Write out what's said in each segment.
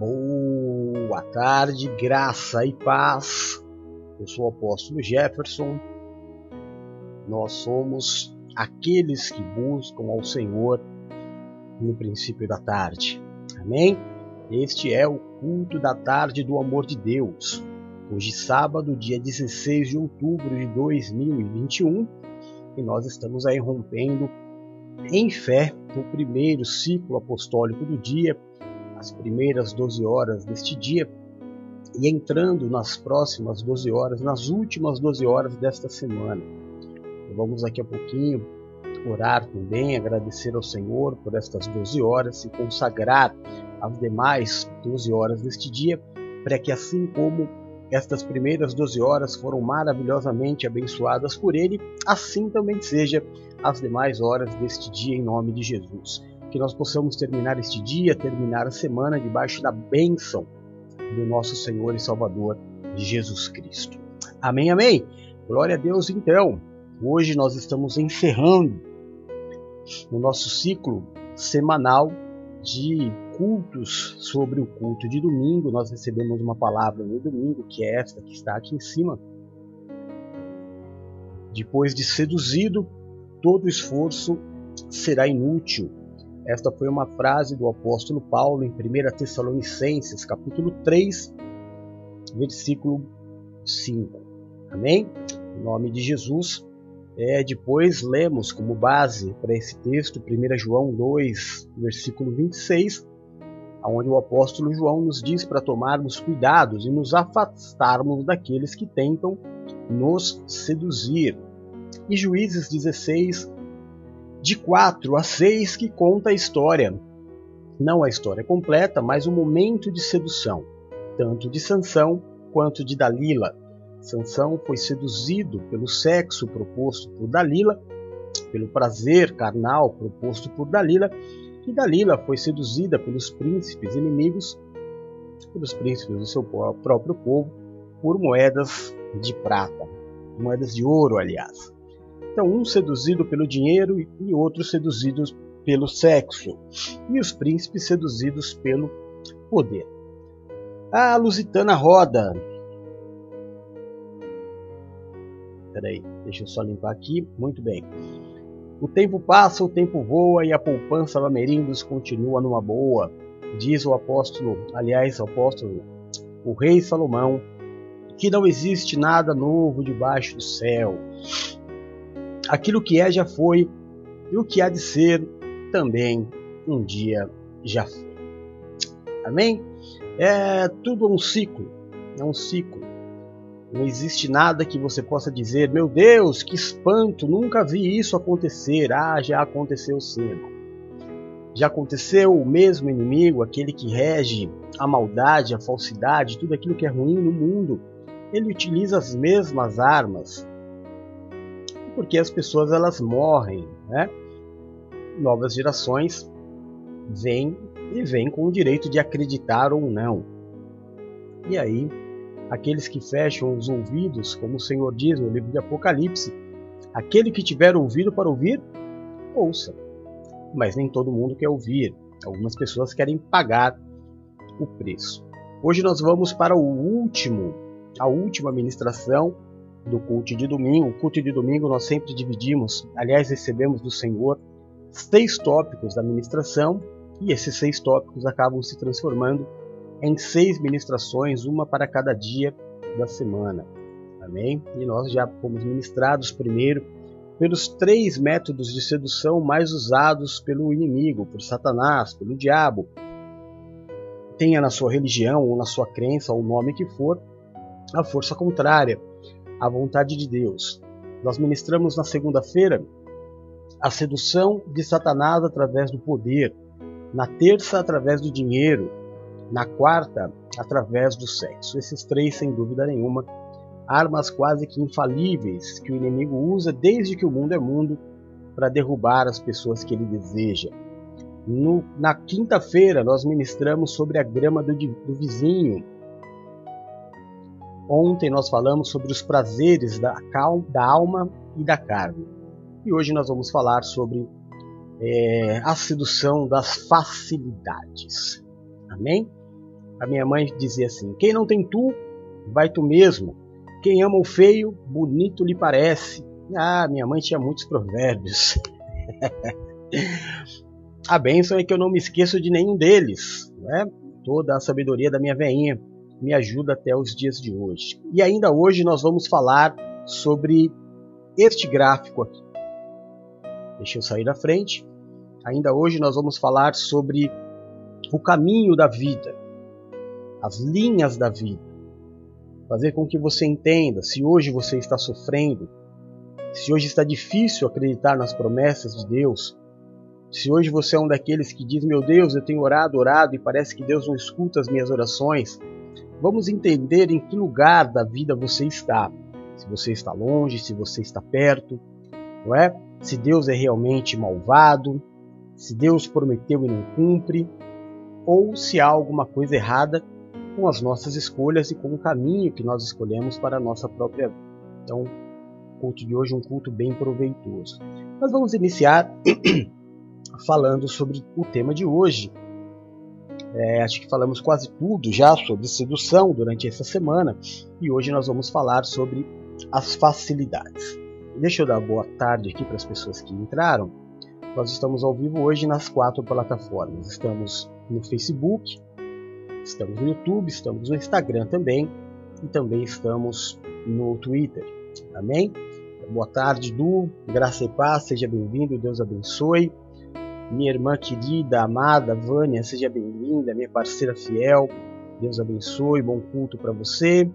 Boa tarde, graça e paz. Eu sou o apóstolo Jefferson. Nós somos aqueles que buscam ao Senhor no princípio da tarde. Amém? Este é o culto da tarde do amor de Deus. Hoje, sábado, dia 16 de outubro de 2021, e nós estamos aí rompendo em fé o primeiro ciclo apostólico do dia as primeiras 12 horas deste dia e entrando nas próximas 12 horas, nas últimas 12 horas desta semana. Então, vamos daqui a pouquinho orar também, agradecer ao Senhor por estas 12 horas e consagrar as demais 12 horas deste dia, para que assim como estas primeiras 12 horas foram maravilhosamente abençoadas por Ele, assim também seja as demais horas deste dia em nome de Jesus que nós possamos terminar este dia, terminar a semana debaixo da bênção do nosso Senhor e Salvador Jesus Cristo. Amém, amém. Glória a Deus então. Hoje nós estamos encerrando o nosso ciclo semanal de cultos sobre o culto de domingo. Nós recebemos uma palavra no domingo, que é esta que está aqui em cima. Depois de seduzido, todo esforço será inútil esta foi uma frase do apóstolo Paulo em 1 Tessalonicenses, capítulo 3, versículo 5. Amém? Em nome de Jesus. É, depois lemos como base para esse texto 1 João 2, versículo 26, onde o apóstolo João nos diz para tomarmos cuidados e nos afastarmos daqueles que tentam nos seduzir. E Juízes 16, de 4 a 6 que conta a história. Não a história completa, mas o momento de sedução, tanto de Sansão quanto de Dalila. Sansão foi seduzido pelo sexo proposto por Dalila, pelo prazer carnal proposto por Dalila, e Dalila foi seduzida pelos príncipes inimigos, pelos príncipes do seu próprio povo, por moedas de prata, moedas de ouro, aliás. Então, um seduzido pelo dinheiro e outro seduzidos pelo sexo, e os príncipes seduzidos pelo poder. A Lusitana roda. Peraí, deixa eu só limpar aqui. Muito bem. O tempo passa, o tempo voa e a poupança Lamerindos continua numa boa, diz o apóstolo, aliás, o apóstolo, o rei Salomão, que não existe nada novo debaixo do céu. Aquilo que é já foi, e o que há de ser também um dia já foi. Amém? É tudo um ciclo, é um ciclo. Não existe nada que você possa dizer, meu Deus, que espanto, nunca vi isso acontecer. Ah, já aconteceu sim. Já aconteceu o mesmo inimigo, aquele que rege a maldade, a falsidade, tudo aquilo que é ruim no mundo. Ele utiliza as mesmas armas, porque as pessoas elas morrem, né? Novas gerações vêm e vêm com o direito de acreditar ou não. E aí, aqueles que fecham os ouvidos, como o Senhor diz no livro de Apocalipse, aquele que tiver ouvido para ouvir, ouça. Mas nem todo mundo quer ouvir. Algumas pessoas querem pagar o preço. Hoje nós vamos para o último, a última ministração do culto de domingo. O culto de domingo nós sempre dividimos, aliás, recebemos do Senhor seis tópicos da ministração e esses seis tópicos acabam se transformando em seis ministrações, uma para cada dia da semana. Amém? E nós já fomos ministrados primeiro pelos três métodos de sedução mais usados pelo inimigo, por Satanás, pelo diabo. Tenha na sua religião ou na sua crença, ou o nome que for, a força contrária à vontade de Deus. Nós ministramos na segunda-feira a sedução de Satanás através do poder, na terça, através do dinheiro, na quarta, através do sexo. Esses três, sem dúvida nenhuma, armas quase que infalíveis que o inimigo usa desde que o mundo é mundo para derrubar as pessoas que ele deseja. No, na quinta-feira, nós ministramos sobre a grama do, do vizinho, Ontem nós falamos sobre os prazeres da, da alma e da carne. E hoje nós vamos falar sobre é, a sedução das facilidades. Amém? A minha mãe dizia assim: quem não tem tu, vai tu mesmo. Quem ama o feio, bonito lhe parece. Ah, minha mãe tinha muitos provérbios. a bênção é que eu não me esqueço de nenhum deles. Né? Toda a sabedoria da minha veinha me ajuda até os dias de hoje. E ainda hoje nós vamos falar sobre este gráfico aqui. Deixa eu sair da frente. Ainda hoje nós vamos falar sobre o caminho da vida, as linhas da vida. Fazer com que você entenda se hoje você está sofrendo, se hoje está difícil acreditar nas promessas de Deus, se hoje você é um daqueles que diz: Meu Deus, eu tenho orado, orado e parece que Deus não escuta as minhas orações, vamos entender em que lugar da vida você está. Se você está longe, se você está perto, não é? Se Deus é realmente malvado, se Deus prometeu e não cumpre, ou se há alguma coisa errada com as nossas escolhas e com o caminho que nós escolhemos para a nossa própria vida. Então, o culto de hoje é um culto bem proveitoso. Nós vamos iniciar falando sobre o tema de hoje. É, acho que falamos quase tudo já sobre sedução durante essa semana e hoje nós vamos falar sobre as facilidades. Deixa eu dar boa tarde aqui para as pessoas que entraram. Nós estamos ao vivo hoje nas quatro plataformas. Estamos no Facebook, estamos no YouTube, estamos no Instagram também e também estamos no Twitter. Amém? Boa tarde, Du. Graça e paz, seja bem-vindo, Deus abençoe. Minha irmã querida, amada, Vânia, seja bem-vinda, minha parceira fiel. Deus abençoe, bom culto para você.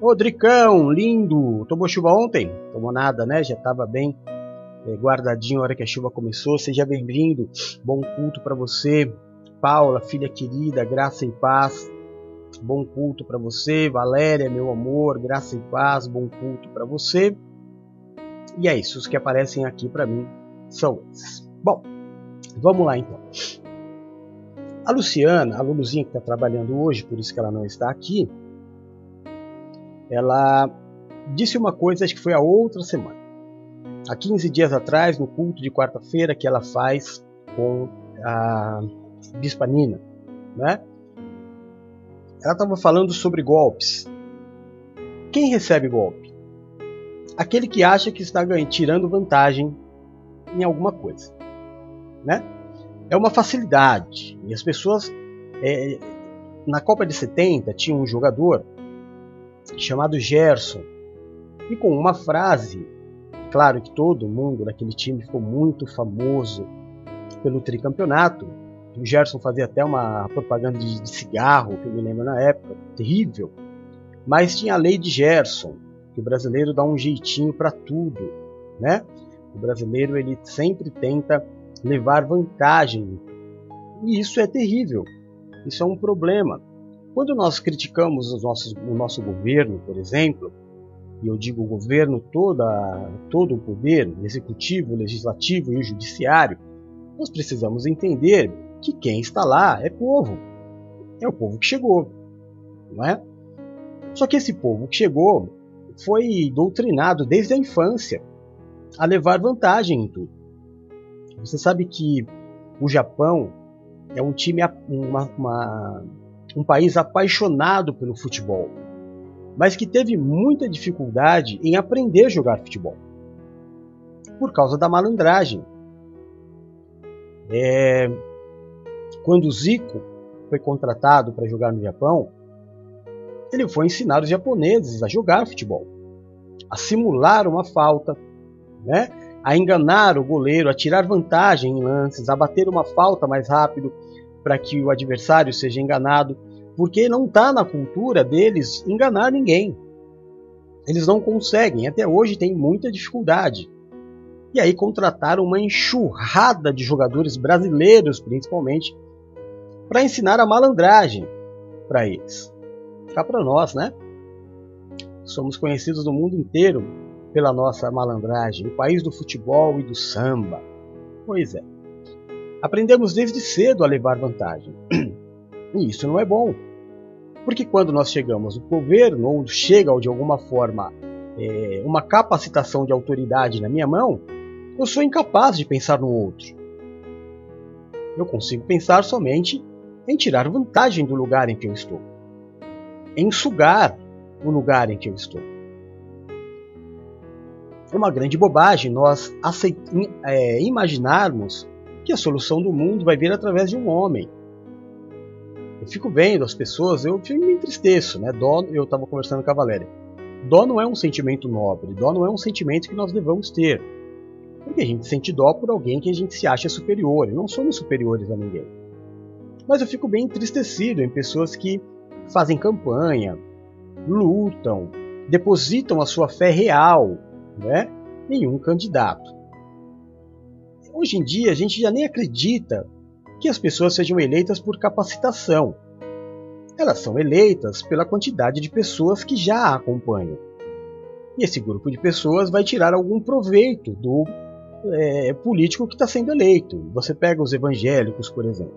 Rodricão, lindo! Tomou chuva ontem? Tomou nada, né? Já estava bem é, guardadinho na hora que a chuva começou. Seja bem-vindo, bom culto para você. Paula, filha querida, graça e paz. Bom culto para você. Valéria, meu amor, graça e paz, bom culto para você. E é isso, os que aparecem aqui para mim são esses. Bom, vamos lá então. A Luciana, a Luluzinha que está trabalhando hoje, por isso que ela não está aqui, ela disse uma coisa, acho que foi a outra semana. Há 15 dias atrás, no culto de quarta-feira que ela faz com a Bispa Nina, né? Ela estava falando sobre golpes. Quem recebe golpe? Aquele que acha que está tirando vantagem em alguma coisa, né? É uma facilidade. E as pessoas é, na Copa de 70 tinha um jogador chamado Gerson. E com uma frase, claro que todo mundo naquele time ficou muito famoso pelo tricampeonato. O Gerson fazia até uma propaganda de, cigarro, que eu me lembro na época, terrível. Mas tinha a lei de Gerson, que o brasileiro dá um jeitinho para tudo, né? O brasileiro ele sempre tenta levar vantagem. E isso é terrível. Isso é um problema. Quando nós criticamos os nossos, o nosso governo, por exemplo, e eu digo governo, toda, todo o poder, executivo, legislativo e o judiciário, nós precisamos entender que quem está lá é povo. É o povo que chegou. Não é? Só que esse povo que chegou foi doutrinado desde a infância a levar vantagem em tudo. Você sabe que o Japão é um time, uma, uma, um país apaixonado pelo futebol, mas que teve muita dificuldade em aprender a jogar futebol por causa da malandragem. É, quando o Zico foi contratado para jogar no Japão, ele foi ensinar os japoneses a jogar futebol, a simular uma falta, né? A enganar o goleiro, a tirar vantagem em lances, a bater uma falta mais rápido para que o adversário seja enganado, porque não está na cultura deles enganar ninguém. Eles não conseguem, até hoje tem muita dificuldade. E aí contrataram uma enxurrada de jogadores brasileiros, principalmente, para ensinar a malandragem para eles. Cá para nós, né? Somos conhecidos no mundo inteiro pela nossa malandragem, o país do futebol e do samba. Pois é. Aprendemos desde cedo a levar vantagem. E isso não é bom. Porque quando nós chegamos no governo, ou chega de alguma forma é, uma capacitação de autoridade na minha mão, eu sou incapaz de pensar no outro. Eu consigo pensar somente em tirar vantagem do lugar em que eu estou. em sugar o lugar em que eu estou. É uma grande bobagem nós é, imaginarmos que a solução do mundo vai vir através de um homem. Eu fico vendo as pessoas, eu me entristeço, né? Dó, eu estava conversando com a Valéria. Dó não é um sentimento nobre, dó não é um sentimento que nós devamos ter. Porque a gente sente dó por alguém que a gente se acha superior, e não somos superiores a ninguém. Mas eu fico bem entristecido em pessoas que fazem campanha, lutam, depositam a sua fé real né, em um candidato. Hoje em dia a gente já nem acredita que as pessoas sejam eleitas por capacitação. Elas são eleitas pela quantidade de pessoas que já a acompanham. E esse grupo de pessoas vai tirar algum proveito do é, político que está sendo eleito. Você pega os evangélicos, por exemplo.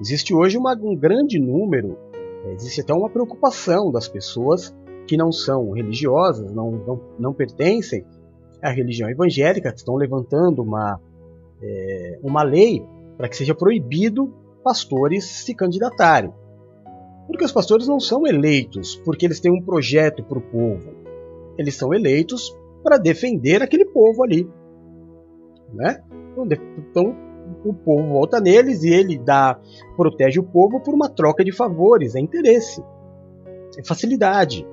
Existe hoje uma, um grande número, é, existe até uma preocupação das pessoas que não são religiosas, não, não, não pertencem à religião evangélica, estão levantando uma, é, uma lei para que seja proibido pastores se candidatarem. Porque os pastores não são eleitos porque eles têm um projeto para o povo. Eles são eleitos para defender aquele povo ali. Né? Então, então o povo volta neles e ele dá, protege o povo por uma troca de favores, é interesse, é facilidade.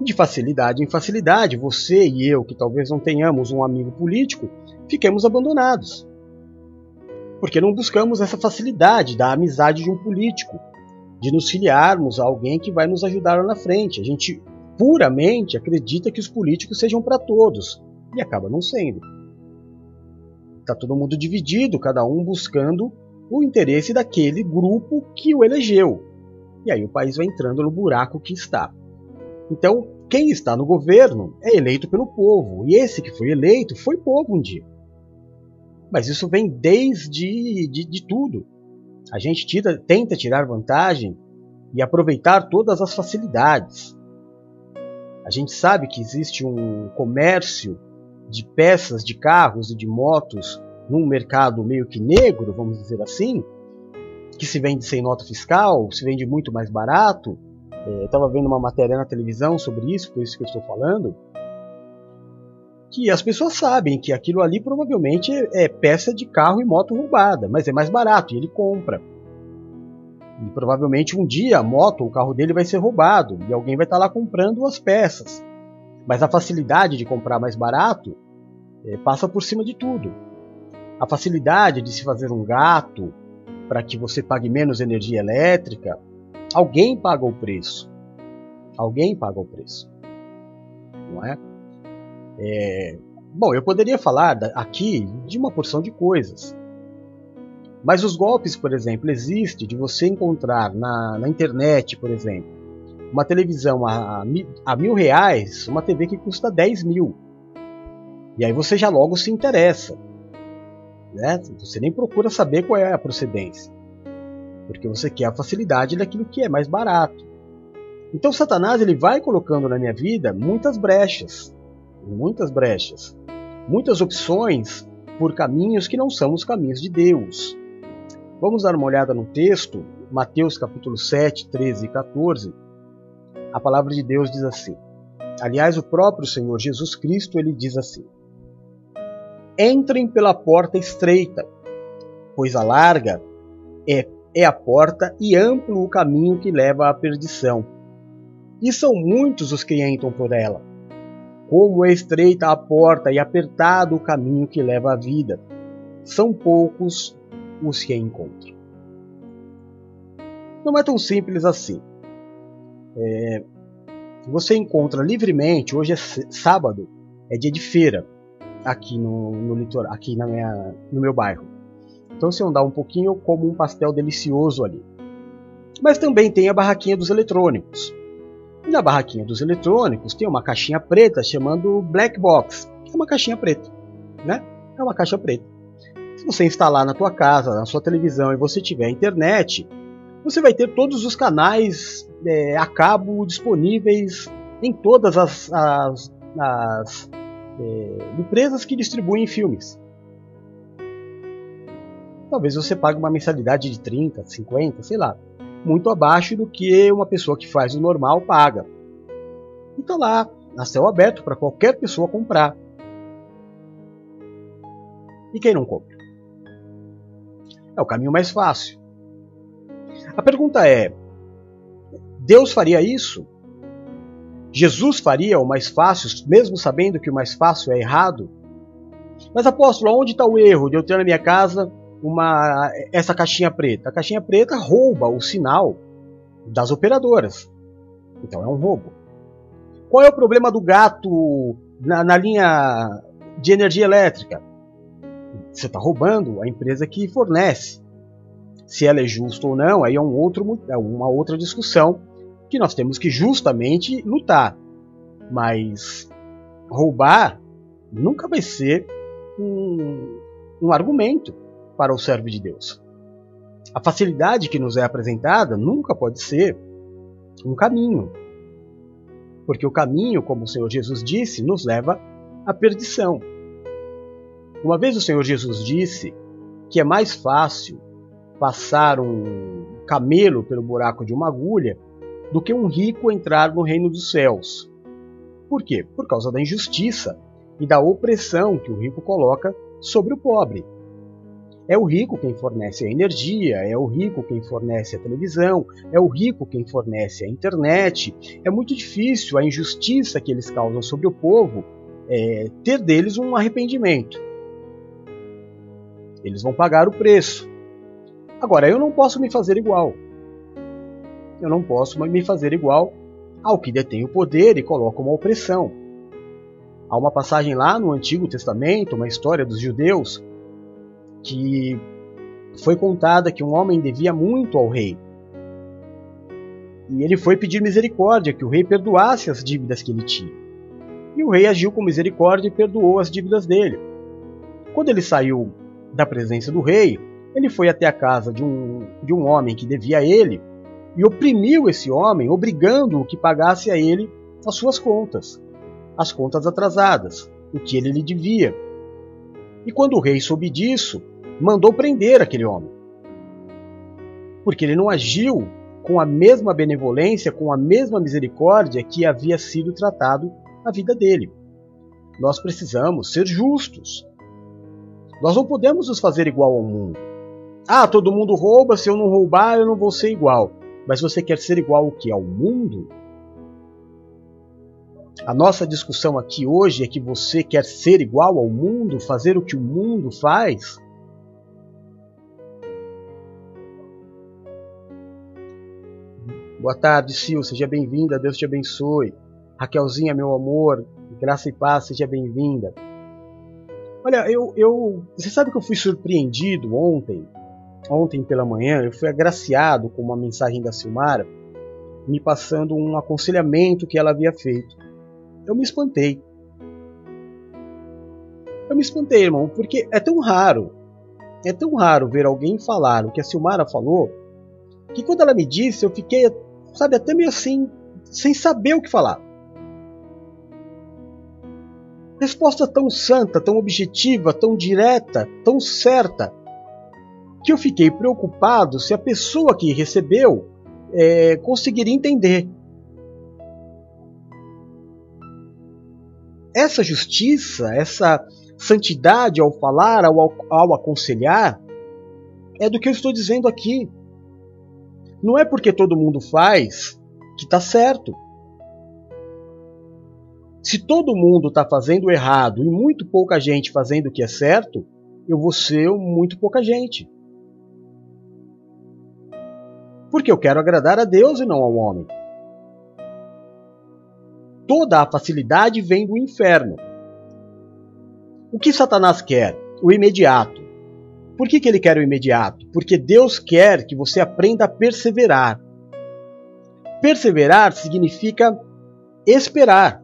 De facilidade em facilidade, você e eu, que talvez não tenhamos um amigo político, fiquemos abandonados. Porque não buscamos essa facilidade da amizade de um político, de nos filiarmos a alguém que vai nos ajudar lá na frente. A gente puramente acredita que os políticos sejam para todos e acaba não sendo. Está todo mundo dividido, cada um buscando o interesse daquele grupo que o elegeu. E aí o país vai entrando no buraco que está. Então, quem está no governo é eleito pelo povo. E esse que foi eleito foi povo um dia. Mas isso vem desde de, de tudo. A gente tira, tenta tirar vantagem e aproveitar todas as facilidades. A gente sabe que existe um comércio de peças de carros e de motos num mercado meio que negro, vamos dizer assim, que se vende sem nota fiscal, se vende muito mais barato. É, eu estava vendo uma matéria na televisão sobre isso, por isso que eu estou falando. Que as pessoas sabem que aquilo ali provavelmente é peça de carro e moto roubada, mas é mais barato e ele compra. E provavelmente um dia a moto ou o carro dele vai ser roubado e alguém vai estar lá comprando as peças. Mas a facilidade de comprar mais barato é, passa por cima de tudo. A facilidade de se fazer um gato para que você pague menos energia elétrica, alguém paga o preço. Alguém paga o preço. Não é? é bom, eu poderia falar aqui de uma porção de coisas. Mas os golpes, por exemplo, existe de você encontrar na, na internet, por exemplo, uma televisão a, a, mil reais, uma TV que custa 10 mil. E aí você já logo se interessa. Né? Você nem procura saber qual é a procedência. Porque você quer a facilidade daquilo que é mais barato. Então Satanás ele vai colocando na minha vida muitas brechas. Muitas brechas. Muitas opções por caminhos que não são os caminhos de Deus. Vamos dar uma olhada no texto, Mateus capítulo 7, 13 e 14. A palavra de Deus diz assim. Aliás, o próprio Senhor Jesus Cristo ele diz assim: Entrem pela porta estreita, pois a larga é, é a porta e amplo o caminho que leva à perdição. E são muitos os que entram por ela. Como é estreita a porta e apertado o caminho que leva à vida, são poucos os que a encontram. Não é tão simples assim. É, você encontra livremente, hoje é sábado, é dia de feira aqui no, no litoral, aqui na minha, no meu bairro. Então se andar um pouquinho como um pastel delicioso ali. Mas também tem a barraquinha dos eletrônicos. E na barraquinha dos eletrônicos tem uma caixinha preta chamando Black Box, que é uma caixinha preta, né? É uma caixa preta. Se você instalar na tua casa, na sua televisão e você tiver internet, você vai ter todos os canais é, a cabo disponíveis em todas as, as, as é, empresas que distribuem filmes. Talvez você pague uma mensalidade de 30, 50, sei lá. muito abaixo do que uma pessoa que faz o normal paga. E está lá, a céu aberto para qualquer pessoa comprar. E quem não compra? É o caminho mais fácil. A pergunta é: Deus faria isso? Jesus faria o mais fácil, mesmo sabendo que o mais fácil é errado? Mas apóstolo, onde está o erro de eu ter na minha casa uma essa caixinha preta? A caixinha preta rouba o sinal das operadoras. Então é um roubo. Qual é o problema do gato na, na linha de energia elétrica? Você está roubando a empresa que fornece. Se ela é justa ou não, aí é um outro, é uma outra discussão que nós temos que justamente lutar. Mas roubar nunca vai ser um, um argumento para o servo de Deus. A facilidade que nos é apresentada nunca pode ser um caminho. Porque o caminho, como o Senhor Jesus disse, nos leva à perdição. Uma vez o Senhor Jesus disse que é mais fácil passar um camelo pelo buraco de uma agulha do que um rico entrar no reino dos céus. Por quê? Por causa da injustiça e da opressão que o rico coloca sobre o pobre. É o rico quem fornece a energia, é o rico quem fornece a televisão, é o rico quem fornece a internet. É muito difícil a injustiça que eles causam sobre o povo é, ter deles um arrependimento. Eles vão pagar o preço. Agora, eu não posso me fazer igual. Eu não posso me fazer igual ao que detém o poder e coloca uma opressão. Há uma passagem lá no Antigo Testamento, uma história dos judeus, que foi contada que um homem devia muito ao rei. E ele foi pedir misericórdia, que o rei perdoasse as dívidas que ele tinha. E o rei agiu com misericórdia e perdoou as dívidas dele. Quando ele saiu da presença do rei, ele foi até a casa de um, de um homem que devia a ele e oprimiu esse homem, obrigando-o que pagasse a ele as suas contas, as contas atrasadas, o que ele lhe devia. E quando o rei soube disso, mandou prender aquele homem. Porque ele não agiu com a mesma benevolência, com a mesma misericórdia que havia sido tratado a vida dele. Nós precisamos ser justos. Nós não podemos nos fazer igual ao mundo. Ah, todo mundo rouba, se eu não roubar, eu não vou ser igual. Mas você quer ser igual ao que? Ao mundo? A nossa discussão aqui hoje é que você quer ser igual ao mundo, fazer o que o mundo faz? Boa tarde, Sil, seja bem-vinda, Deus te abençoe. Raquelzinha, meu amor, graça e paz, seja bem-vinda. Olha, eu, eu, você sabe que eu fui surpreendido ontem ontem pela manhã, eu fui agraciado com uma mensagem da Silmara me passando um aconselhamento que ela havia feito. Eu me espantei. Eu me espantei, irmão, porque é tão raro, é tão raro ver alguém falar o que a Silmara falou, que quando ela me disse, eu fiquei, sabe, até meio assim, sem saber o que falar. Resposta tão santa, tão objetiva, tão direta, tão certa que eu fiquei preocupado se a pessoa que recebeu é, conseguiria entender. Essa justiça, essa santidade ao falar, ao, ao aconselhar, é do que eu estou dizendo aqui. Não é porque todo mundo faz que está certo. Se todo mundo está fazendo errado e muito pouca gente fazendo o que é certo, eu vou ser muito pouca gente porque eu quero agradar a Deus e não ao homem. Toda a facilidade vem do inferno. O que Satanás quer? O imediato. Por que, que ele quer o imediato? Porque Deus quer que você aprenda a perseverar. Perseverar significa esperar.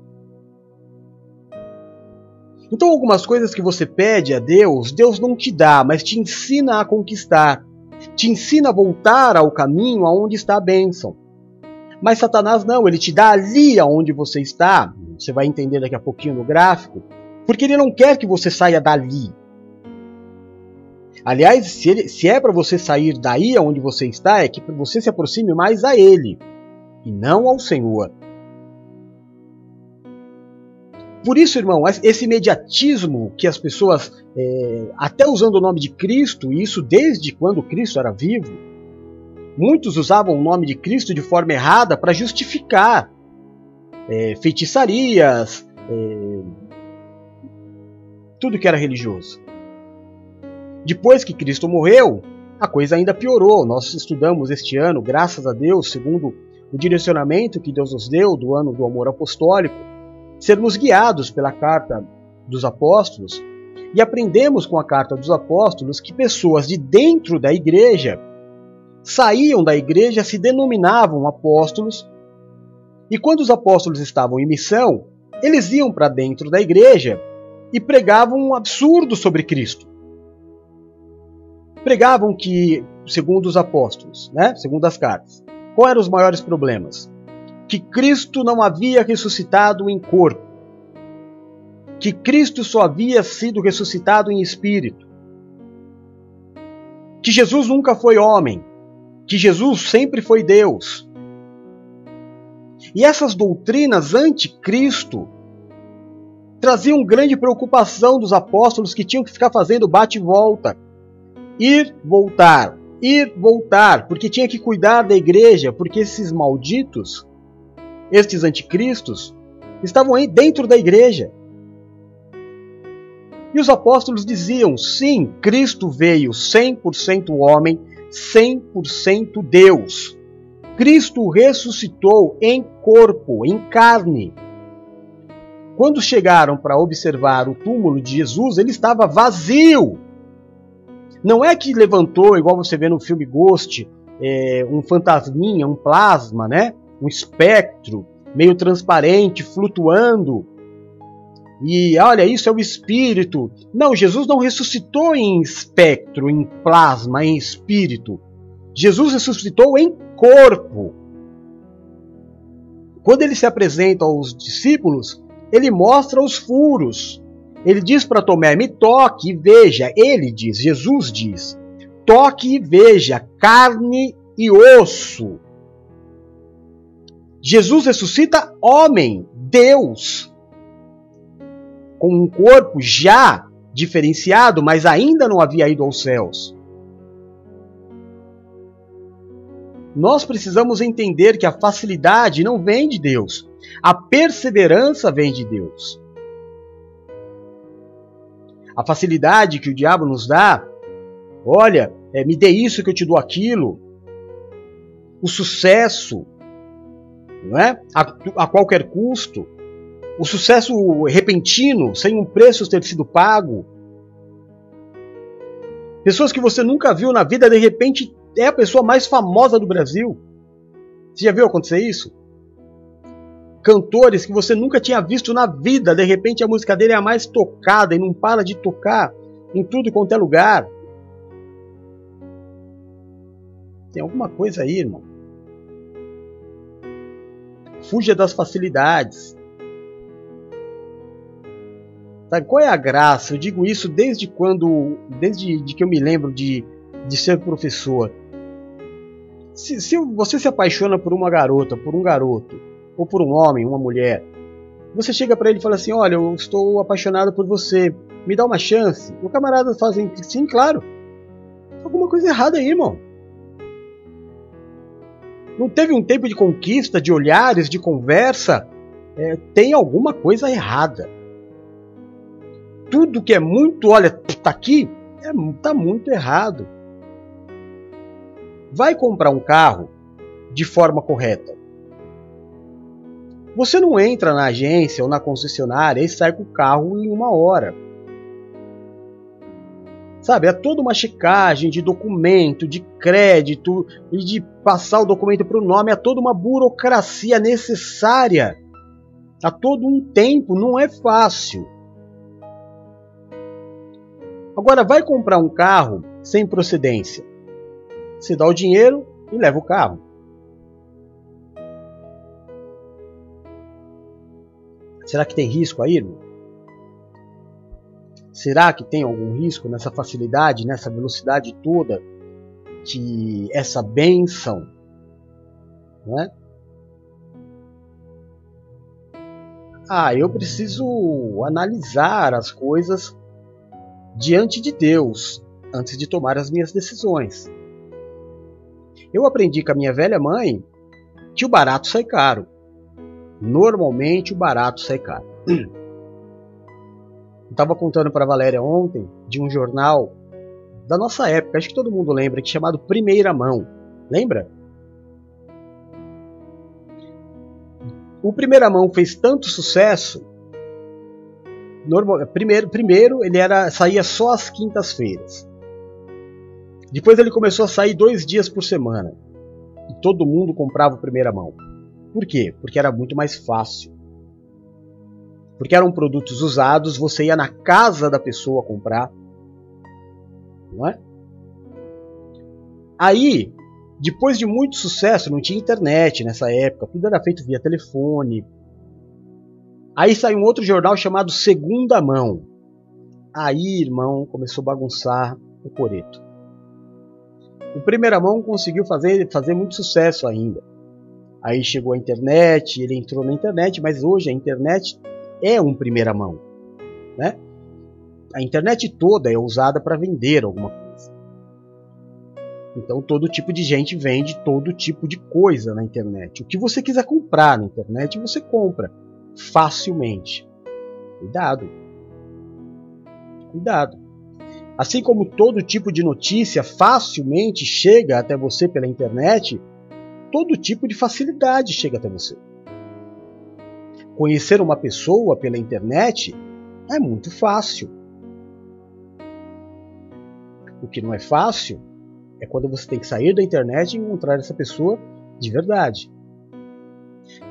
Então, algumas coisas que você pede a Deus, Deus não te dá, mas te ensina a conquistar te ensina a voltar ao caminho aonde está a bênção. Mas Satanás não, ele te dá ali aonde você está, você vai entender daqui a pouquinho no gráfico, porque ele não quer que você saia dali. Aliás, se, ele, se é para você sair daí onde você está, é que você se aproxime mais a Ele e não ao Senhor. Por isso, irmão, esse imediatismo que as pessoas, é, até usando o nome de Cristo, e isso desde quando Cristo era vivo, muitos usavam o nome de Cristo de forma errada para justificar é, feitiçarias, é, tudo que era religioso. Depois que Cristo morreu, a coisa ainda piorou. Nós estudamos este ano, graças a Deus, segundo o direcionamento que Deus nos deu do ano do amor apostólico, sermos guiados pela carta dos apóstolos e aprendemos com a carta dos apóstolos que pessoas de dentro da igreja saíam da igreja, se denominavam apóstolos, e quando os apóstolos estavam em missão, eles iam para dentro da igreja e pregavam um absurdo sobre Cristo. Pregavam que, segundo os apóstolos, né, segundo as cartas, quais eram os maiores problemas? que Cristo não havia ressuscitado em corpo, que Cristo só havia sido ressuscitado em espírito, que Jesus nunca foi homem, que Jesus sempre foi Deus. E essas doutrinas anticristo traziam grande preocupação dos apóstolos que tinham que ficar fazendo bate e volta, ir, voltar, ir, voltar, porque tinha que cuidar da igreja, porque esses malditos estes anticristos, estavam aí dentro da igreja. E os apóstolos diziam: sim, Cristo veio 100% homem, 100% Deus. Cristo ressuscitou em corpo, em carne. Quando chegaram para observar o túmulo de Jesus, ele estava vazio. Não é que levantou, igual você vê no filme Ghost, é, um fantasminha, um plasma, né? um espectro meio transparente, flutuando. E olha, isso é o espírito. Não, Jesus não ressuscitou em espectro, em plasma, em espírito. Jesus ressuscitou em corpo. Quando ele se apresenta aos discípulos, ele mostra os furos. Ele diz para Tomé: Me toque e veja. Ele diz, Jesus diz: Toque e veja carne e osso. Jesus ressuscita homem, Deus, com um corpo já diferenciado, mas ainda não havia ido aos céus. Nós precisamos entender que a facilidade não vem de Deus, a perseverança vem de Deus. A facilidade que o diabo nos dá, olha, é, me dê isso que eu te dou aquilo. O sucesso, não é? a, a qualquer custo, o sucesso repentino, sem um preço ter sido pago. Pessoas que você nunca viu na vida, de repente é a pessoa mais famosa do Brasil. Você já viu acontecer isso? Cantores que você nunca tinha visto na vida, de repente a música dele é a mais tocada e não para de tocar em tudo quanto é lugar. Tem alguma coisa aí, irmão. Fuja das facilidades. Sabe, qual é a graça? Eu digo isso desde quando, desde de que eu me lembro de, de ser professor. Se, se você se apaixona por uma garota, por um garoto, ou por um homem, uma mulher, você chega para ele e fala assim: Olha, eu estou apaixonado por você, me dá uma chance. O camarada fala assim: Sim, claro. Alguma coisa errada aí, irmão. Não teve um tempo de conquista, de olhares, de conversa? É, tem alguma coisa errada. Tudo que é muito, olha, tá aqui, é, tá muito errado. Vai comprar um carro de forma correta. Você não entra na agência ou na concessionária e sai com o carro em uma hora. Sabe, é toda uma checagem de documento, de crédito e de passar o documento para o nome, é toda uma burocracia necessária. A todo um tempo, não é fácil. Agora vai comprar um carro sem procedência. Você dá o dinheiro e leva o carro. Será que tem risco aí? Será que tem algum risco nessa facilidade, nessa velocidade toda que essa benção, né? Ah, eu preciso analisar as coisas diante de Deus antes de tomar as minhas decisões. Eu aprendi com a minha velha mãe que o barato sai caro. Normalmente o barato sai caro. Eu estava contando para Valéria ontem de um jornal da nossa época, acho que todo mundo lembra, que chamado Primeira Mão. Lembra? O Primeira Mão fez tanto sucesso. Normal, primeiro, primeiro ele era saía só às quintas-feiras. Depois ele começou a sair dois dias por semana. E todo mundo comprava o Primeira Mão. Por quê? Porque era muito mais fácil porque eram produtos usados, você ia na casa da pessoa comprar, não é? Aí, depois de muito sucesso, não tinha internet nessa época, tudo era feito via telefone. Aí saiu um outro jornal chamado Segunda Mão. Aí, irmão, começou a bagunçar o coreto. O Primeira Mão conseguiu fazer, fazer muito sucesso ainda. Aí chegou a internet, ele entrou na internet, mas hoje a internet é um primeira mão, né? A internet toda é usada para vender alguma coisa. Então todo tipo de gente vende todo tipo de coisa na internet. O que você quiser comprar na internet, você compra facilmente. Cuidado. Cuidado. Assim como todo tipo de notícia facilmente chega até você pela internet, todo tipo de facilidade chega até você. Conhecer uma pessoa pela internet é muito fácil. O que não é fácil é quando você tem que sair da internet e encontrar essa pessoa de verdade.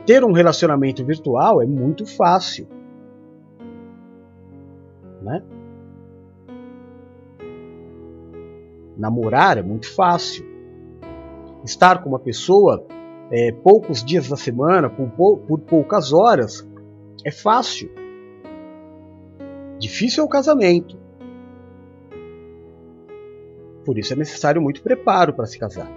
Ter um relacionamento virtual é muito fácil. Né? Namorar é muito fácil. Estar com uma pessoa é, poucos dias da semana, por, por poucas horas, é fácil. Difícil é o casamento. Por isso é necessário muito preparo para se casar.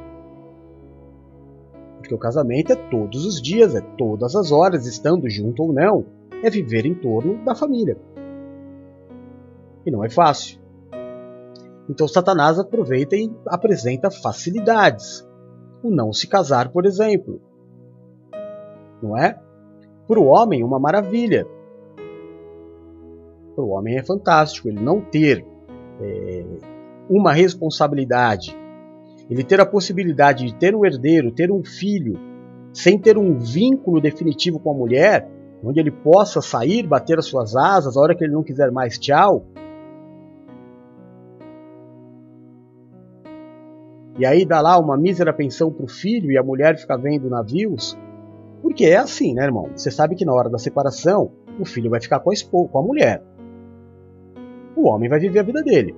Porque o casamento é todos os dias, é todas as horas, estando junto ou não, é viver em torno da família. E não é fácil. Então Satanás aproveita e apresenta facilidades o não se casar, por exemplo. Não é? Para o homem, uma maravilha. Para o homem é fantástico ele não ter é, uma responsabilidade, ele ter a possibilidade de ter um herdeiro, ter um filho, sem ter um vínculo definitivo com a mulher, onde ele possa sair, bater as suas asas, a hora que ele não quiser mais, tchau, e aí dá lá uma mísera pensão para o filho e a mulher fica vendo navios. Porque é assim, né, irmão? Você sabe que na hora da separação, o filho vai ficar com a, esposa, com a mulher. O homem vai viver a vida dele.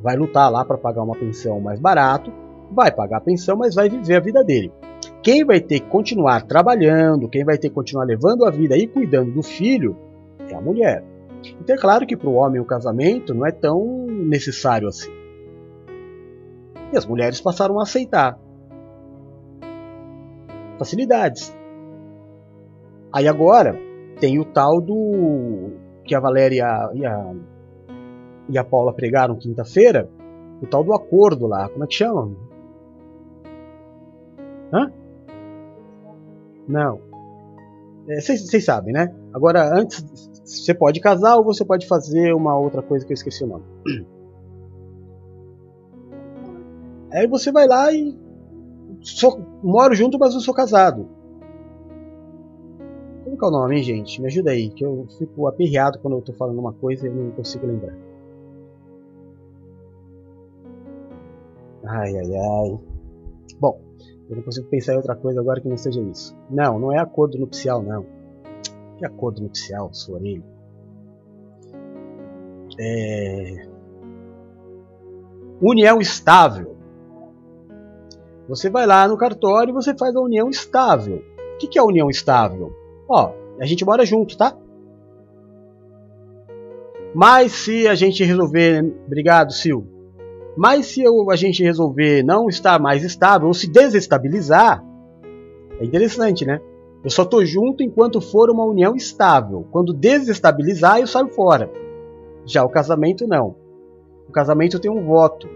Vai lutar lá para pagar uma pensão mais barato, vai pagar a pensão, mas vai viver a vida dele. Quem vai ter que continuar trabalhando, quem vai ter que continuar levando a vida e cuidando do filho é a mulher. Então é claro que para o homem o casamento não é tão necessário assim. E as mulheres passaram a aceitar. Facilidades. Aí agora tem o tal do que a Valéria e a, e a Paula pregaram quinta-feira, o tal do acordo lá, como é que chama? Hã? Não. Vocês é, sabem, né? Agora, antes, você pode casar ou você pode fazer uma outra coisa que eu esqueci o nome. Aí você vai lá e sou, moro junto, mas não sou casado. Como que é o nome, hein, gente? Me ajuda aí, que eu fico aperreado quando eu tô falando uma coisa e não consigo lembrar. Ai, ai, ai. Bom, eu não consigo pensar em outra coisa agora que não seja isso. Não, não é acordo nupcial, não. Que acordo nupcial, sua orelha? É... União estável. Você vai lá no cartório e você faz a união estável. O que é a união estável? Ó, a gente mora junto, tá? Mas se a gente resolver, obrigado, Sil. Mas se eu, a gente resolver não estar mais estável ou se desestabilizar, é interessante, né? Eu só tô junto enquanto for uma união estável. Quando desestabilizar, eu saio fora. Já o casamento não. O casamento tem um voto.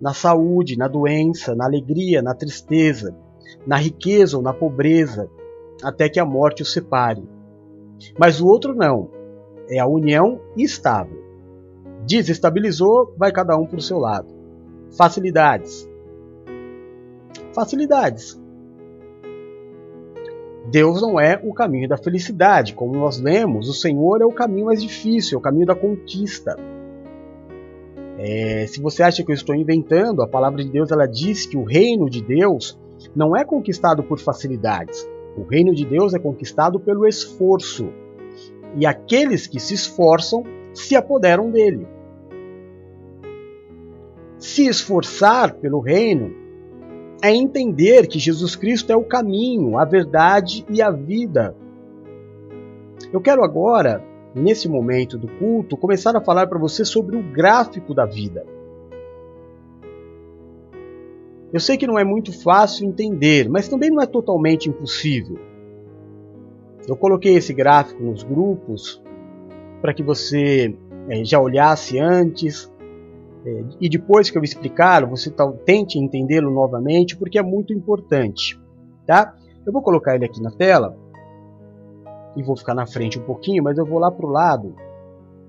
Na saúde, na doença, na alegria, na tristeza, na riqueza ou na pobreza, até que a morte o separe. Mas o outro não. É a união estável. Desestabilizou, vai cada um para o seu lado. Facilidades. Facilidades. Deus não é o caminho da felicidade. Como nós lemos, o Senhor é o caminho mais difícil, é o caminho da conquista. É, se você acha que eu estou inventando, a palavra de Deus ela diz que o reino de Deus não é conquistado por facilidades. O reino de Deus é conquistado pelo esforço. E aqueles que se esforçam se apoderam dele. Se esforçar pelo reino é entender que Jesus Cristo é o caminho, a verdade e a vida. Eu quero agora, nesse momento do culto, começar a falar para você sobre o gráfico da vida. Eu sei que não é muito fácil entender, mas também não é totalmente impossível. Eu coloquei esse gráfico nos grupos para que você é, já olhasse antes é, e depois que eu explicar, você tente entendê-lo novamente, porque é muito importante. Tá? Eu vou colocar ele aqui na tela e vou ficar na frente um pouquinho, mas eu vou lá para o lado.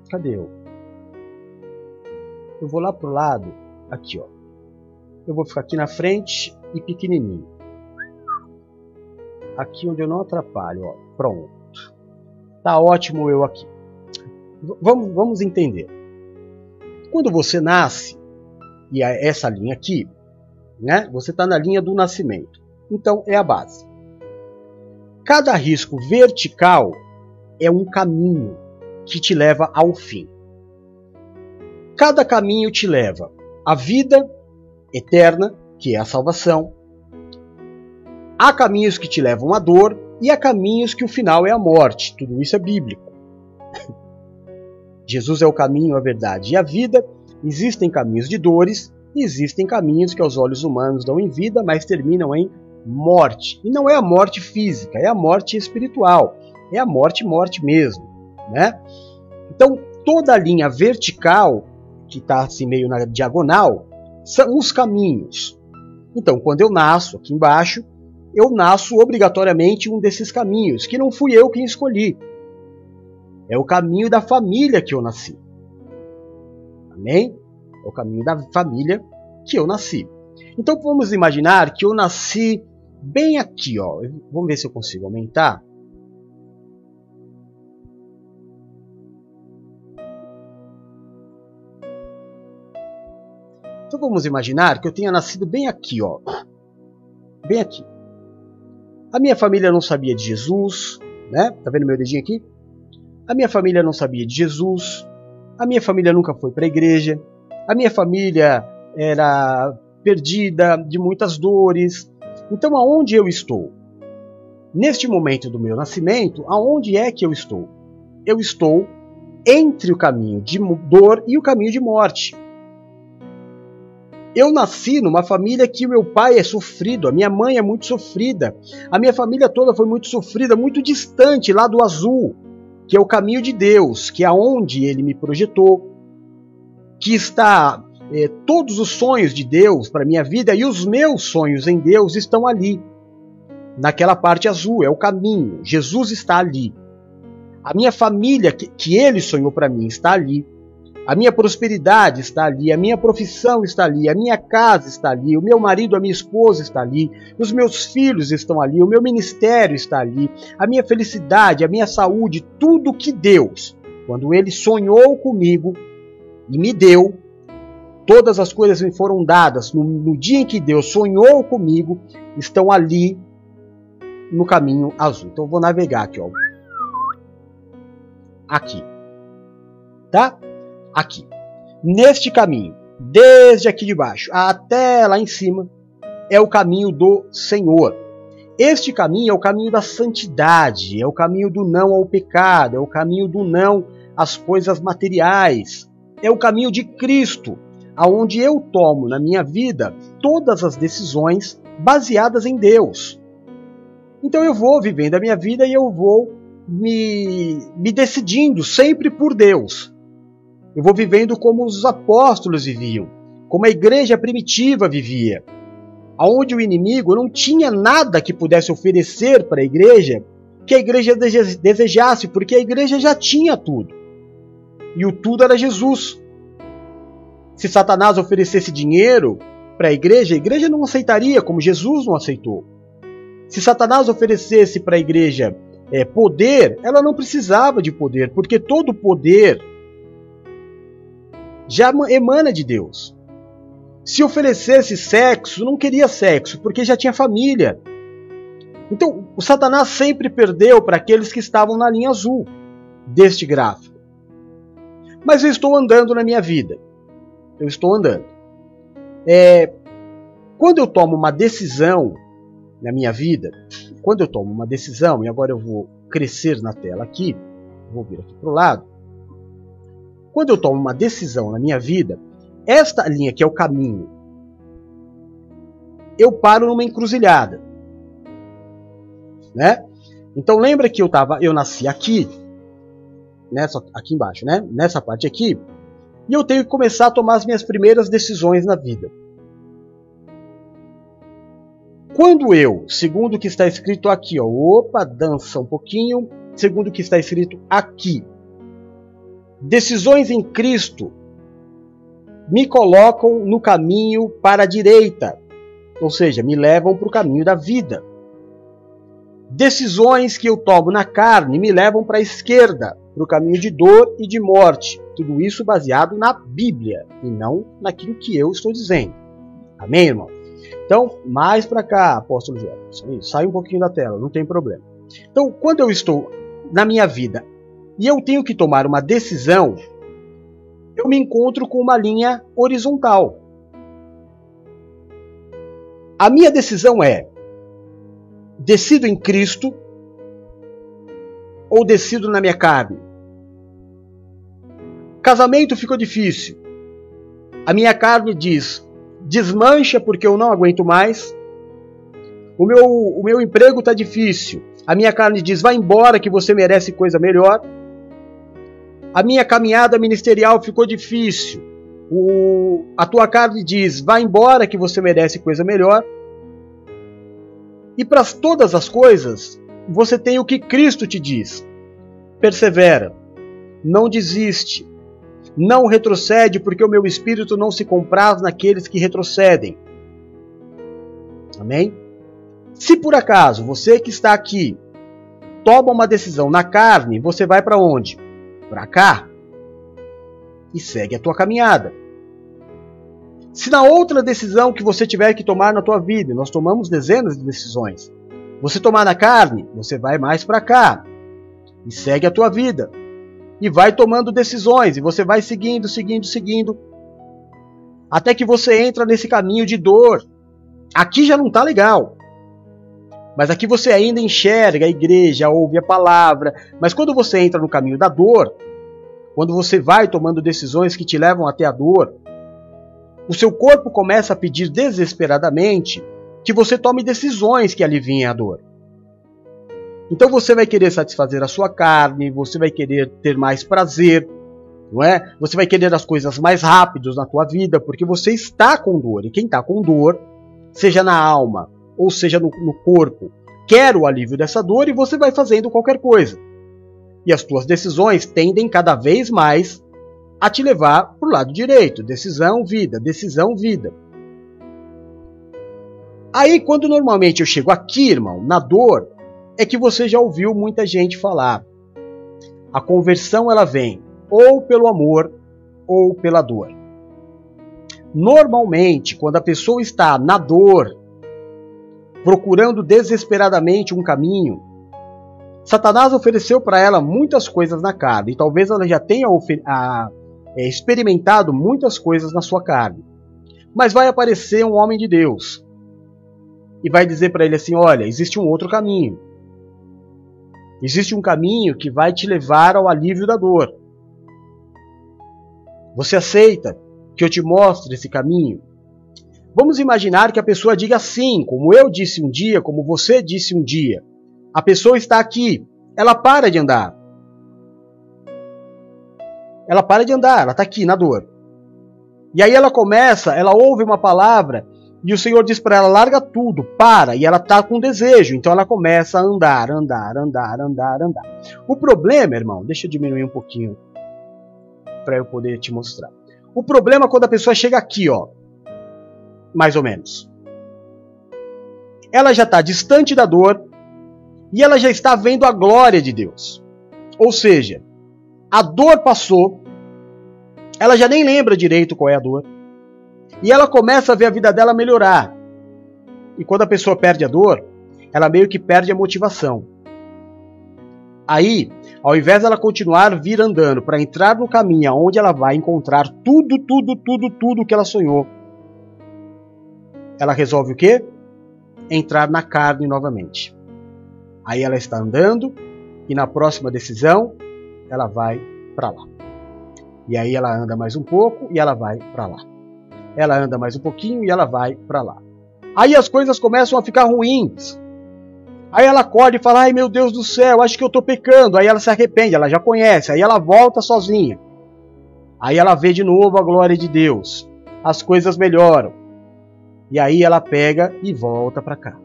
Cadê eu? Eu vou lá para o lado, aqui ó eu vou ficar aqui na frente e pequenininho. Aqui onde eu não atrapalho, ó. Pronto. Tá ótimo eu aqui. Vamos, vamos entender. Quando você nasce, e é essa linha aqui, né? Você está na linha do nascimento. Então é a base. Cada risco vertical é um caminho que te leva ao fim. Cada caminho te leva à vida eterna, que é a salvação. Há caminhos que te levam à dor e há caminhos que o final é a morte. Tudo isso é bíblico. Jesus é o caminho, a verdade e a vida. Existem caminhos de dores existem caminhos que aos olhos humanos dão em vida, mas terminam em morte. E não é a morte física, é a morte espiritual. É a morte, morte mesmo, né? Então, toda a linha vertical, que está assim meio na diagonal, são os caminhos. Então, quando eu nasço aqui embaixo, eu nasço obrigatoriamente um desses caminhos, que não fui eu quem escolhi. É o caminho da família que eu nasci. Amém? É o caminho da família que eu nasci. Então vamos imaginar que eu nasci bem aqui, ó. Vamos ver se eu consigo aumentar. Então vamos imaginar que eu tenha nascido bem aqui, ó. Bem aqui. A minha família não sabia de Jesus, né? Tá vendo meu dedinho aqui? A minha família não sabia de Jesus. A minha família nunca foi para a igreja. A minha família era perdida, de muitas dores. Então aonde eu estou? Neste momento do meu nascimento, aonde é que eu estou? Eu estou entre o caminho de dor e o caminho de morte. Eu nasci numa família que meu pai é sofrido, a minha mãe é muito sofrida, a minha família toda foi muito sofrida, muito distante lá do azul, que é o caminho de Deus, que é onde ele me projetou, que está é, todos os sonhos de Deus para minha vida e os meus sonhos em Deus estão ali, naquela parte azul, é o caminho. Jesus está ali. A minha família que, que ele sonhou para mim está ali. A minha prosperidade está ali, a minha profissão está ali, a minha casa está ali, o meu marido, a minha esposa está ali, os meus filhos estão ali, o meu ministério está ali, a minha felicidade, a minha saúde, tudo que Deus, quando Ele sonhou comigo e me deu, todas as coisas me foram dadas no, no dia em que Deus sonhou comigo, estão ali no caminho azul. Então vou navegar aqui, ó. Aqui. Tá? aqui. Neste caminho, desde aqui de baixo até lá em cima, é o caminho do Senhor. Este caminho é o caminho da santidade, é o caminho do não ao pecado, é o caminho do não as coisas materiais. É o caminho de Cristo, aonde eu tomo na minha vida todas as decisões baseadas em Deus. Então eu vou vivendo a minha vida e eu vou me, me decidindo sempre por Deus. Eu vou vivendo como os apóstolos viviam, como a igreja primitiva vivia, aonde o inimigo não tinha nada que pudesse oferecer para a igreja que a igreja desejasse, porque a igreja já tinha tudo. E o tudo era Jesus. Se Satanás oferecesse dinheiro para a igreja, a igreja não aceitaria, como Jesus não aceitou. Se Satanás oferecesse para a igreja é, poder, ela não precisava de poder, porque todo poder já emana de Deus. Se oferecesse sexo, não queria sexo, porque já tinha família. Então, o Satanás sempre perdeu para aqueles que estavam na linha azul deste gráfico. Mas eu estou andando na minha vida. Eu estou andando. É, quando eu tomo uma decisão na minha vida, quando eu tomo uma decisão, e agora eu vou crescer na tela aqui, vou vir aqui para o lado. Quando eu tomo uma decisão na minha vida, esta linha que é o caminho, eu paro numa encruzilhada. Né? Então lembra que eu tava, eu nasci aqui, nessa aqui embaixo, né? Nessa parte aqui, e eu tenho que começar a tomar as minhas primeiras decisões na vida. Quando eu, segundo o que está escrito aqui, ó, opa, dança um pouquinho, segundo o que está escrito aqui, decisões em Cristo me colocam no caminho para a direita, ou seja, me levam para o caminho da vida. Decisões que eu tomo na carne me levam para a esquerda, para o caminho de dor e de morte. Tudo isso baseado na Bíblia e não naquilo que eu estou dizendo. Amém, irmão? Então, mais para cá, apóstolo Jefferson. Sai um pouquinho da tela, não tem problema. Então, quando eu estou na minha vida e eu tenho que tomar uma decisão, eu me encontro com uma linha horizontal. A minha decisão é: decido em Cristo ou decido na minha carne? Casamento ficou difícil. A minha carne diz: desmancha porque eu não aguento mais. O meu, o meu emprego está difícil. A minha carne diz: vai embora que você merece coisa melhor. A minha caminhada ministerial ficou difícil. O, a tua carne diz: vai embora que você merece coisa melhor. E para todas as coisas, você tem o que Cristo te diz: persevera, não desiste, não retrocede, porque o meu espírito não se compraz naqueles que retrocedem. Amém? Se por acaso você que está aqui toma uma decisão na carne, você vai para onde? Para cá. E segue a tua caminhada. Se na outra decisão que você tiver que tomar na tua vida, nós tomamos dezenas de decisões, você tomar na carne, você vai mais para cá e segue a tua vida e vai tomando decisões, e você vai seguindo, seguindo, seguindo, até que você entra nesse caminho de dor. Aqui já não está legal. Mas aqui você ainda enxerga a igreja, ouve a palavra. Mas quando você entra no caminho da dor, quando você vai tomando decisões que te levam até a dor, o seu corpo começa a pedir desesperadamente que você tome decisões que aliviem a dor. Então você vai querer satisfazer a sua carne, você vai querer ter mais prazer, não é? Você vai querer as coisas mais rápidas na tua vida, porque você está com dor. E quem está com dor, seja na alma ou seja no, no corpo, quer o alívio dessa dor e você vai fazendo qualquer coisa. E as tuas decisões tendem cada vez mais a te levar para o lado direito. Decisão, vida, decisão, vida. Aí, quando normalmente eu chego aqui, irmão, na dor, é que você já ouviu muita gente falar. A conversão ela vem ou pelo amor ou pela dor. Normalmente, quando a pessoa está na dor, procurando desesperadamente um caminho, Satanás ofereceu para ela muitas coisas na carne, e talvez ela já tenha a, é, experimentado muitas coisas na sua carne. Mas vai aparecer um homem de Deus e vai dizer para ele assim: Olha, existe um outro caminho. Existe um caminho que vai te levar ao alívio da dor. Você aceita que eu te mostre esse caminho? Vamos imaginar que a pessoa diga sim, como eu disse um dia, como você disse um dia. A pessoa está aqui, ela para de andar. Ela para de andar, ela está aqui na dor. E aí ela começa, ela ouve uma palavra e o Senhor diz para ela: larga tudo, para. E ela está com desejo, então ela começa a andar, andar, andar, andar, andar. O problema, irmão, deixa eu diminuir um pouquinho para eu poder te mostrar. O problema é quando a pessoa chega aqui, ó, mais ou menos. Ela já está distante da dor e ela já está vendo a glória de Deus. Ou seja, a dor passou, ela já nem lembra direito qual é a dor, e ela começa a ver a vida dela melhorar. E quando a pessoa perde a dor, ela meio que perde a motivação. Aí, ao invés dela continuar vir andando para entrar no caminho onde ela vai encontrar tudo, tudo, tudo, tudo que ela sonhou, ela resolve o quê? Entrar na carne novamente. Aí ela está andando e na próxima decisão ela vai para lá. E aí ela anda mais um pouco e ela vai para lá. Ela anda mais um pouquinho e ela vai para lá. Aí as coisas começam a ficar ruins. Aí ela acorda e fala: Ai meu Deus do céu, acho que eu estou pecando. Aí ela se arrepende, ela já conhece. Aí ela volta sozinha. Aí ela vê de novo a glória de Deus. As coisas melhoram. E aí ela pega e volta para cá.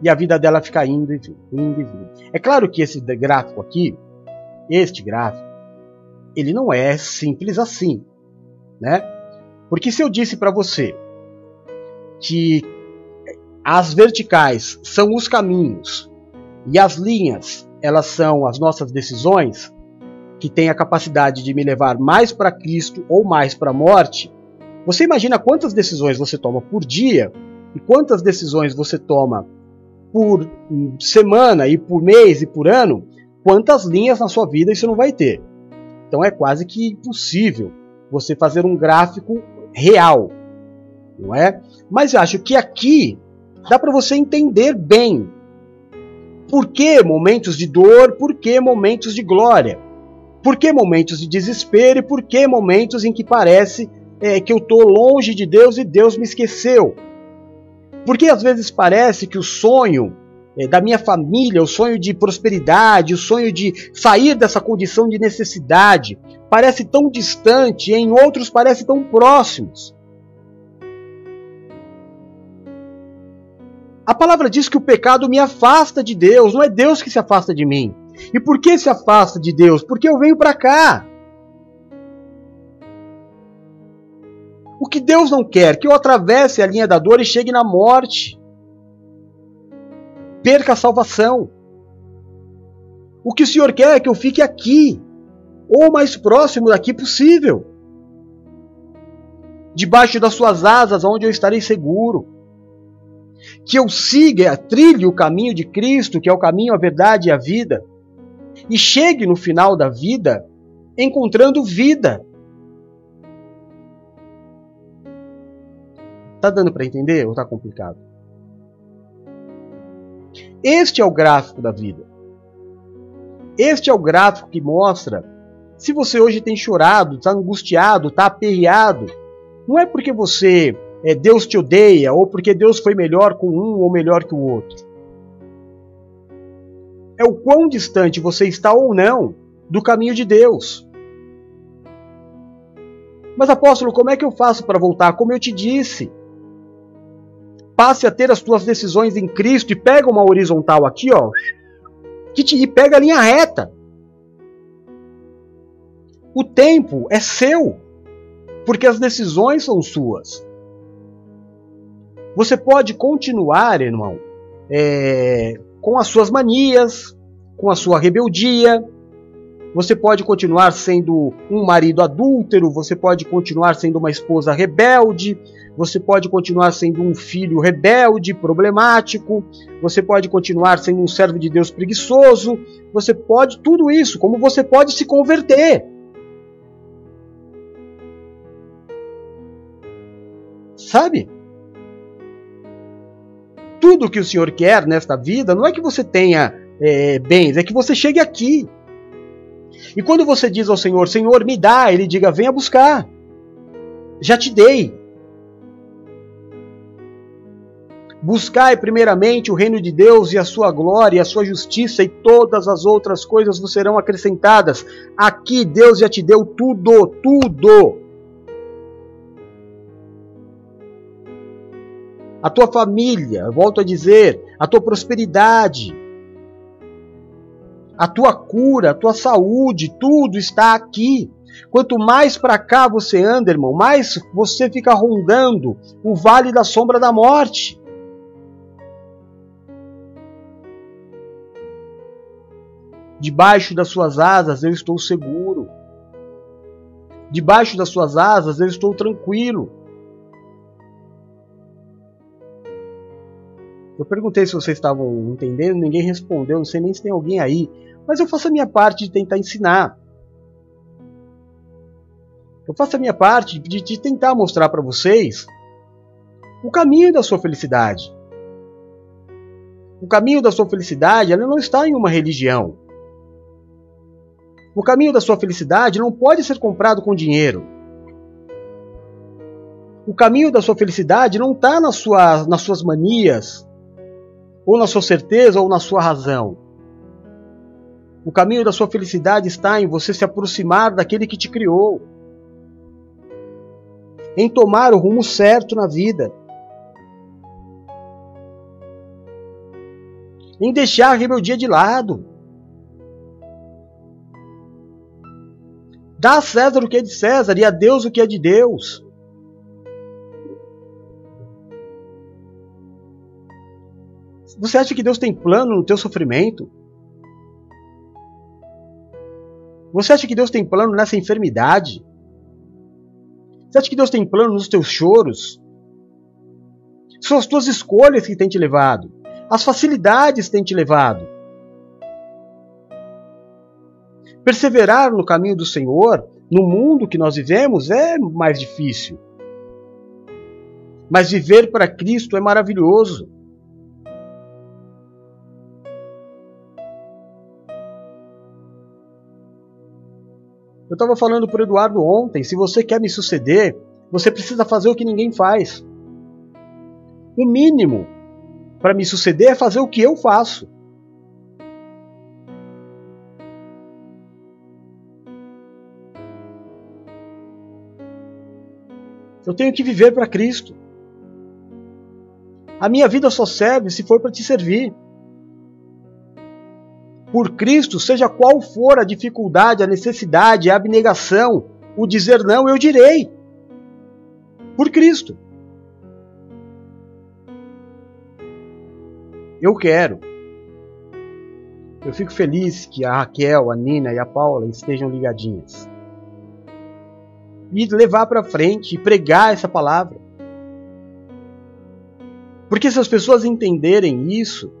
E a vida dela fica indo e vindo, indo e vindo. É claro que esse gráfico aqui, este gráfico, ele não é simples assim, né? Porque se eu disse para você que as verticais são os caminhos e as linhas, elas são as nossas decisões, que têm a capacidade de me levar mais para Cristo ou mais para a morte, você imagina quantas decisões você toma por dia e quantas decisões você toma por semana e por mês e por ano, quantas linhas na sua vida isso não vai ter. Então é quase que impossível você fazer um gráfico real, não é? Mas acho que aqui dá para você entender bem por que momentos de dor, por que momentos de glória, por que momentos de desespero e por que momentos em que parece é, que eu estou longe de Deus e Deus me esqueceu. Porque às vezes parece que o sonho da minha família, o sonho de prosperidade, o sonho de sair dessa condição de necessidade, parece tão distante, e em outros parece tão próximos. A palavra diz que o pecado me afasta de Deus, não é Deus que se afasta de mim. E por que se afasta de Deus? Porque eu venho para cá. O que Deus não quer, que eu atravesse a linha da dor e chegue na morte. Perca a salvação. O que o Senhor quer é que eu fique aqui, ou mais próximo daqui possível. Debaixo das suas asas, onde eu estarei seguro. Que eu siga, trilhe o caminho de Cristo, que é o caminho, a verdade e a vida. E chegue no final da vida encontrando vida Tá dando para entender ou tá complicado? Este é o gráfico da vida. Este é o gráfico que mostra se você hoje tem chorado, está angustiado, está aperreado. Não é porque você é, Deus te odeia ou porque Deus foi melhor com um ou melhor que o outro. É o quão distante você está ou não do caminho de Deus. Mas apóstolo, como é que eu faço para voltar? Como eu te disse, passe a ter as tuas decisões em Cristo e pega uma horizontal aqui, ó, que te, e pega a linha reta. O tempo é seu, porque as decisões são suas. Você pode continuar, irmão, é, com as suas manias, com a sua rebeldia. Você pode continuar sendo um marido adúltero, você pode continuar sendo uma esposa rebelde, você pode continuar sendo um filho rebelde, problemático, você pode continuar sendo um servo de Deus preguiçoso, você pode tudo isso, como você pode se converter. Sabe? Tudo que o Senhor quer nesta vida não é que você tenha é, bens, é que você chegue aqui. E quando você diz ao Senhor, Senhor, me dá, ele diga, venha buscar. Já te dei. Buscai primeiramente o reino de Deus e a sua glória e a sua justiça, e todas as outras coisas vos serão acrescentadas. Aqui Deus já te deu tudo, tudo. A tua família, volto a dizer, a tua prosperidade, a tua cura, a tua saúde, tudo está aqui. Quanto mais para cá você anda, irmão, mais você fica rondando o vale da sombra da morte. Debaixo das suas asas eu estou seguro. Debaixo das suas asas eu estou tranquilo. Eu perguntei se vocês estavam entendendo, ninguém respondeu, não sei nem se tem alguém aí, mas eu faço a minha parte de tentar ensinar. Eu faço a minha parte de, de tentar mostrar para vocês o caminho da sua felicidade. O caminho da sua felicidade ela não está em uma religião. O caminho da sua felicidade não pode ser comprado com dinheiro. O caminho da sua felicidade não está nas, sua, nas suas manias, ou na sua certeza, ou na sua razão. O caminho da sua felicidade está em você se aproximar daquele que te criou, em tomar o rumo certo na vida, em deixar a rebeldia de lado. Dá a César o que é de César e a Deus o que é de Deus. Você acha que Deus tem plano no teu sofrimento? Você acha que Deus tem plano nessa enfermidade? Você acha que Deus tem plano nos teus choros? São as tuas escolhas que têm te levado. As facilidades têm te levado. Perseverar no caminho do Senhor, no mundo que nós vivemos, é mais difícil. Mas viver para Cristo é maravilhoso. Eu estava falando para Eduardo ontem: se você quer me suceder, você precisa fazer o que ninguém faz. O mínimo para me suceder é fazer o que eu faço. Eu tenho que viver para Cristo. A minha vida só serve se for para te servir. Por Cristo, seja qual for a dificuldade, a necessidade, a abnegação, o dizer não, eu direi. Por Cristo. Eu quero. Eu fico feliz que a Raquel, a Nina e a Paula estejam ligadinhas e levar para frente e pregar essa palavra. Porque se as pessoas entenderem isso,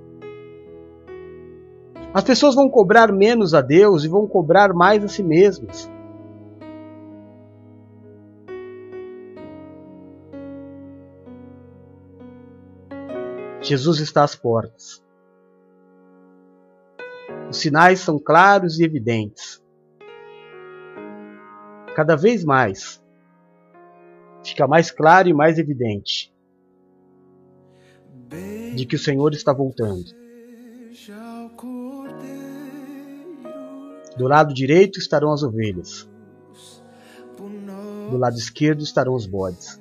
as pessoas vão cobrar menos a Deus e vão cobrar mais a si mesmas. Jesus está às portas. Os sinais são claros e evidentes cada vez mais fica mais claro e mais evidente de que o Senhor está voltando. Do lado direito estarão as ovelhas, do lado esquerdo estarão os bodes.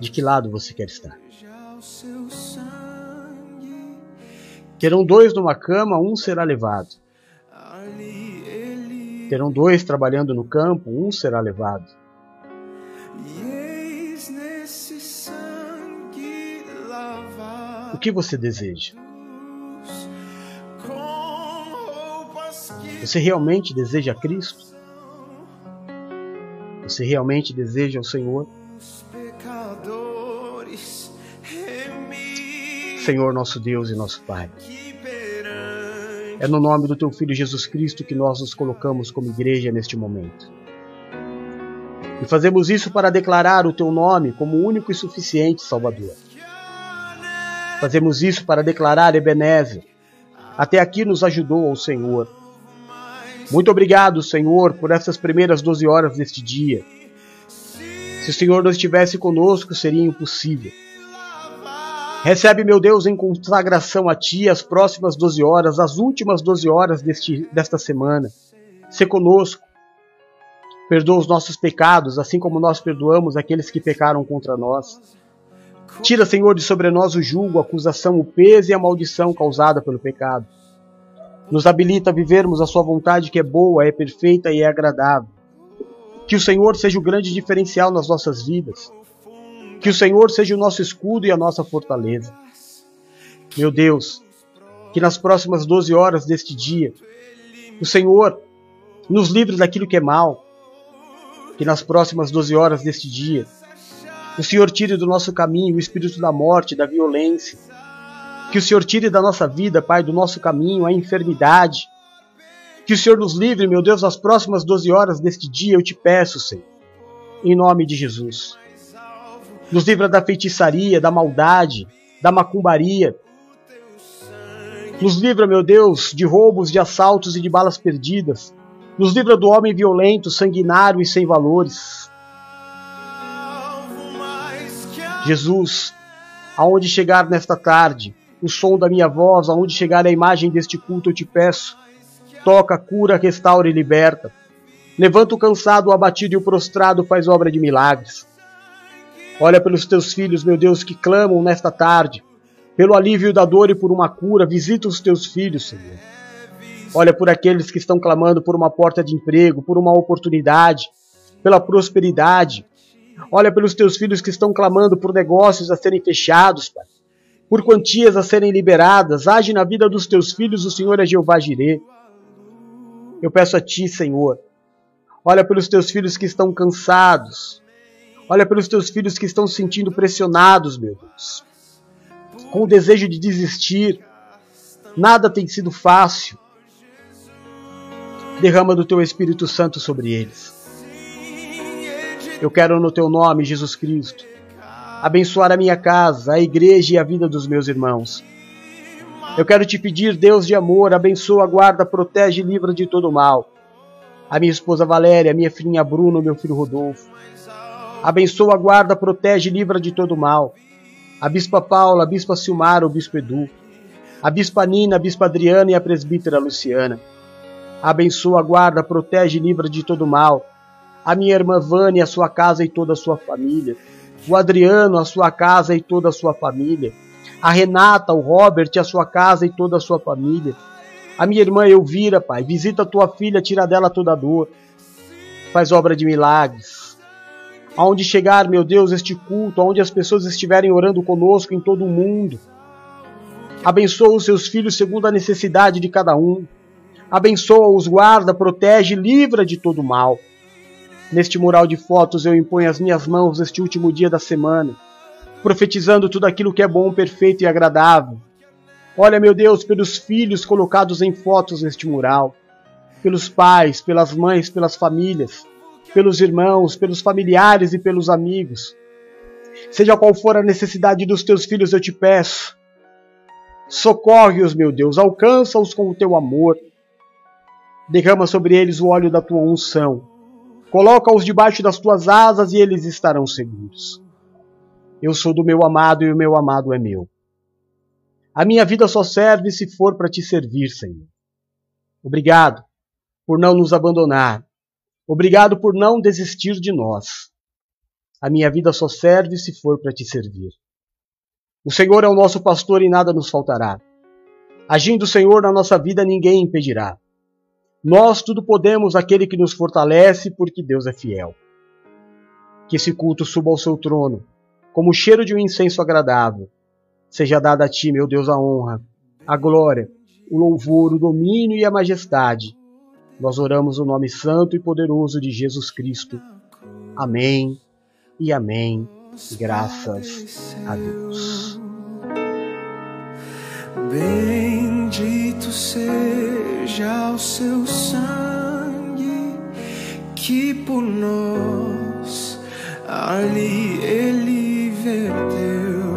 De que lado você quer estar? Terão dois numa cama, um será levado. Terão dois trabalhando no campo, um será levado. O que você deseja? Você realmente deseja Cristo? Você realmente deseja o Senhor? Senhor nosso Deus e nosso Pai. É no nome do teu Filho Jesus Cristo que nós nos colocamos como igreja neste momento. E fazemos isso para declarar o teu nome como único e suficiente Salvador. Fazemos isso para declarar Ebenezer, Até aqui nos ajudou o Senhor. Muito obrigado, Senhor, por essas primeiras 12 horas deste dia. Se o Senhor não estivesse conosco, seria impossível. Recebe, meu Deus, em consagração a Ti as próximas 12 horas, as últimas 12 horas deste, desta semana. Se conosco. Perdoa os nossos pecados, assim como nós perdoamos aqueles que pecaram contra nós. Tira, Senhor, de sobre nós o julgo, a acusação, o peso e a maldição causada pelo pecado. Nos habilita a vivermos a Sua vontade que é boa, é perfeita e é agradável. Que o Senhor seja o grande diferencial nas nossas vidas. Que o Senhor seja o nosso escudo e a nossa fortaleza. Meu Deus, que nas próximas 12 horas deste dia, o Senhor nos livre daquilo que é mal. Que nas próximas 12 horas deste dia, o Senhor tire do nosso caminho o espírito da morte, da violência. Que o Senhor tire da nossa vida, Pai, do nosso caminho a enfermidade. Que o Senhor nos livre, meu Deus, nas próximas 12 horas deste dia, eu te peço, Senhor. Em nome de Jesus. Nos livra da feitiçaria, da maldade, da macumbaria. Nos livra, meu Deus, de roubos, de assaltos e de balas perdidas. Nos livra do homem violento, sanguinário e sem valores. Jesus, aonde chegar nesta tarde, o som da minha voz, aonde chegar a imagem deste culto, eu te peço. Toca, cura, restaura e liberta. Levanta o cansado, o abatido e o prostrado, faz obra de milagres. Olha pelos teus filhos, meu Deus, que clamam nesta tarde, pelo alívio da dor e por uma cura. Visita os teus filhos, Senhor. Olha por aqueles que estão clamando por uma porta de emprego, por uma oportunidade, pela prosperidade, Olha pelos teus filhos que estão clamando por negócios a serem fechados, Pai. Por quantias a serem liberadas. Age na vida dos teus filhos, o Senhor é Jeová Jireh. Eu peço a Ti, Senhor. Olha pelos teus filhos que estão cansados. Olha pelos teus filhos que estão se sentindo pressionados, meu Deus. Com o desejo de desistir. Nada tem sido fácil. Derrama do teu Espírito Santo sobre eles. Eu quero, no teu nome, Jesus Cristo, abençoar a minha casa, a igreja e a vida dos meus irmãos. Eu quero te pedir, Deus de amor, abençoa, guarda, protege e livra de todo mal. A minha esposa Valéria, a minha filhinha Bruno, meu filho Rodolfo. Abençoa, guarda, protege e livra de todo mal. A bispa Paula, a bispa Silmar, o bispo Edu. A bispa Nina, a bispa Adriana e a presbítera Luciana. Abençoa, guarda, protege e livra de todo mal a minha irmã Vânia, a sua casa e toda a sua família, o Adriano, a sua casa e toda a sua família, a Renata, o Robert, a sua casa e toda a sua família, a minha irmã Elvira, Pai, visita a tua filha, tira dela toda a dor, faz obra de milagres. Aonde chegar, meu Deus, este culto, aonde as pessoas estiverem orando conosco em todo o mundo, abençoa os seus filhos segundo a necessidade de cada um, abençoa-os, guarda, protege, livra de todo mal. Neste mural de fotos eu imponho as minhas mãos neste último dia da semana, profetizando tudo aquilo que é bom, perfeito e agradável. Olha, meu Deus, pelos filhos colocados em fotos neste mural, pelos pais, pelas mães, pelas famílias, pelos irmãos, pelos familiares e pelos amigos. Seja qual for a necessidade dos teus filhos, eu te peço. Socorre-os, meu Deus, alcança-os com o teu amor. Derrama sobre eles o óleo da tua unção Coloca-os debaixo das tuas asas e eles estarão seguros. Eu sou do meu amado e o meu amado é meu. A minha vida só serve se for para te servir, Senhor. Obrigado por não nos abandonar. Obrigado por não desistir de nós. A minha vida só serve se for para te servir. O Senhor é o nosso pastor e nada nos faltará. Agindo o Senhor na nossa vida, ninguém impedirá. Nós tudo podemos aquele que nos fortalece, porque Deus é fiel. Que esse culto suba ao seu trono, como o cheiro de um incenso agradável. Seja dada a ti, meu Deus, a honra, a glória, o louvor, o domínio e a majestade. Nós oramos o nome santo e poderoso de Jesus Cristo. Amém e amém. Graças a Deus. Bendito seja o seu sangue que por nós ali ele verteu.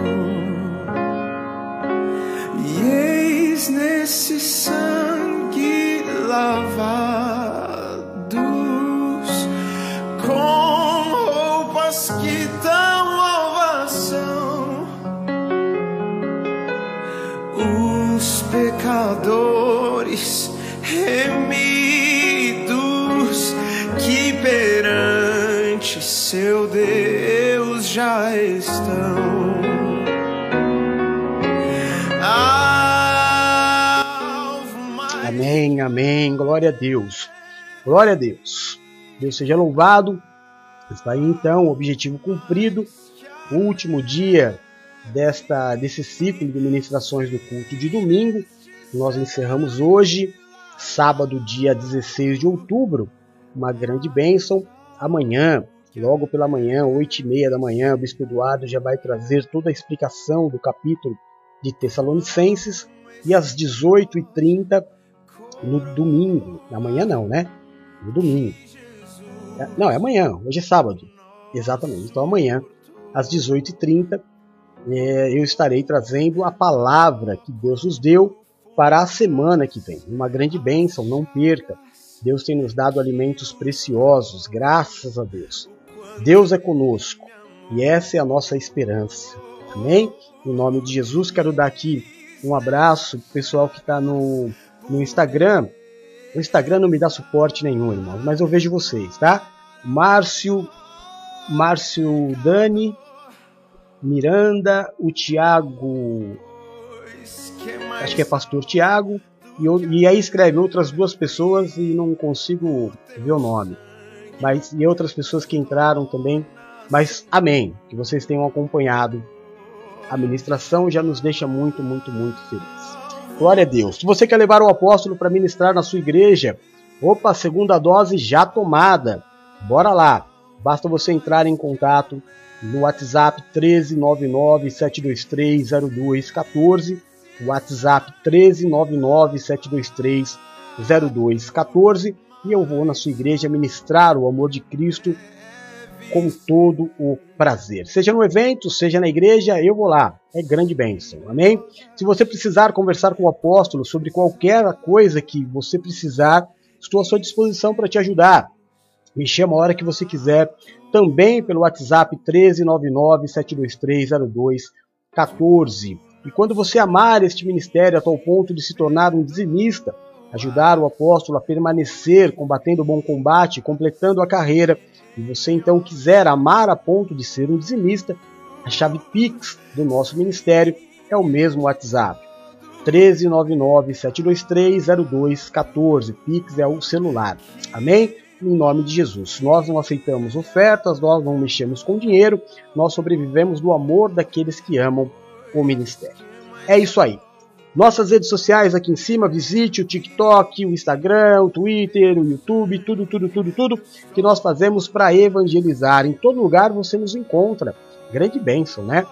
E eis nesse sangue lavado pecadores remidos que perante seu Deus já estão. Amém, amém. Glória a Deus. Glória a Deus. Deus seja louvado. Está aí então, objetivo cumprido. O último dia desta desse ciclo de ministrações do culto de domingo. Nós encerramos hoje, sábado, dia 16 de outubro, uma grande bênção. Amanhã, logo pela manhã, 8 e meia da manhã, o Bispo Eduardo já vai trazer toda a explicação do capítulo de Tessalonicenses. E às 18h30, no domingo, amanhã não, né? No domingo. É, não, é amanhã, hoje é sábado. Exatamente. Então amanhã, às 18h30, é, eu estarei trazendo a palavra que Deus nos deu para a semana que vem. Uma grande bênção, não perca. Deus tem nos dado alimentos preciosos, graças a Deus. Deus é conosco e essa é a nossa esperança. Amém? Em nome de Jesus, quero dar aqui um abraço pro pessoal que está no, no Instagram. O Instagram não me dá suporte nenhum, irmão, mas eu vejo vocês, tá? Márcio, Márcio Dani, Miranda, o Tiago, acho que é pastor Tiago, e, e, aí escreve outras duas pessoas e não consigo ver o nome. Mas e outras pessoas que entraram também. Mas amém, que vocês tenham acompanhado a ministração já nos deixa muito, muito, muito felizes. Glória a Deus. Se você quer levar o apóstolo para ministrar na sua igreja, opa, segunda dose já tomada. Bora lá. Basta você entrar em contato no WhatsApp 13997230214, WhatsApp 13997230214, e eu vou na sua igreja ministrar o amor de Cristo com todo o prazer. Seja no evento, seja na igreja, eu vou lá. É grande bênção. Amém? Se você precisar conversar com o apóstolo sobre qualquer coisa que você precisar, estou à sua disposição para te ajudar. Me chama a hora que você quiser também pelo WhatsApp 13997230214. E quando você amar este ministério a tal ponto de se tornar um dizimista, ajudar o apóstolo a permanecer combatendo o bom combate, completando a carreira, e você então quiser amar a ponto de ser um dizimista, a chave Pix do nosso ministério é o mesmo WhatsApp. 13997230214. Pix é o celular. Amém? Em nome de Jesus. Nós não aceitamos ofertas, nós não mexemos com dinheiro, nós sobrevivemos do amor daqueles que amam o ministério. É isso aí. Nossas redes sociais aqui em cima, visite o TikTok, o Instagram, o Twitter, o YouTube, tudo, tudo, tudo, tudo que nós fazemos para evangelizar. Em todo lugar você nos encontra. Grande bênção, né?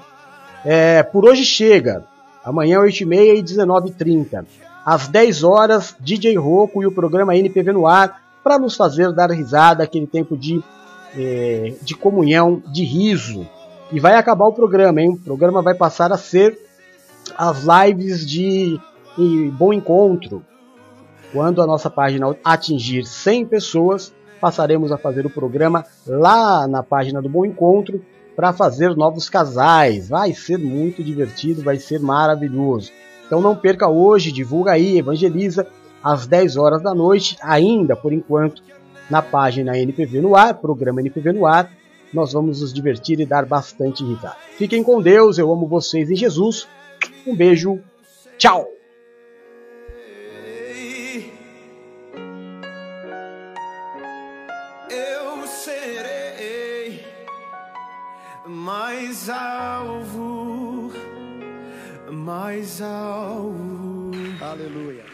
É, por hoje chega. Amanhã, 8h30 e 19h30. Às 10 horas, DJ Roco e o programa NPV no ar para nos fazer dar risada, aquele tempo de, é, de comunhão, de riso. E vai acabar o programa, hein? O programa vai passar a ser as lives de, de Bom Encontro. Quando a nossa página atingir 100 pessoas, passaremos a fazer o programa lá na página do Bom Encontro para fazer novos casais. Vai ser muito divertido, vai ser maravilhoso. Então não perca hoje, divulga aí, evangeliza às 10 horas da noite, ainda por enquanto, na página NPV no ar, programa NPV no ar. Nós vamos nos divertir e dar bastante risada. Fiquem com Deus, eu amo vocês em Jesus. Um beijo, tchau! Eu serei mais alvo, mais alvo. Aleluia.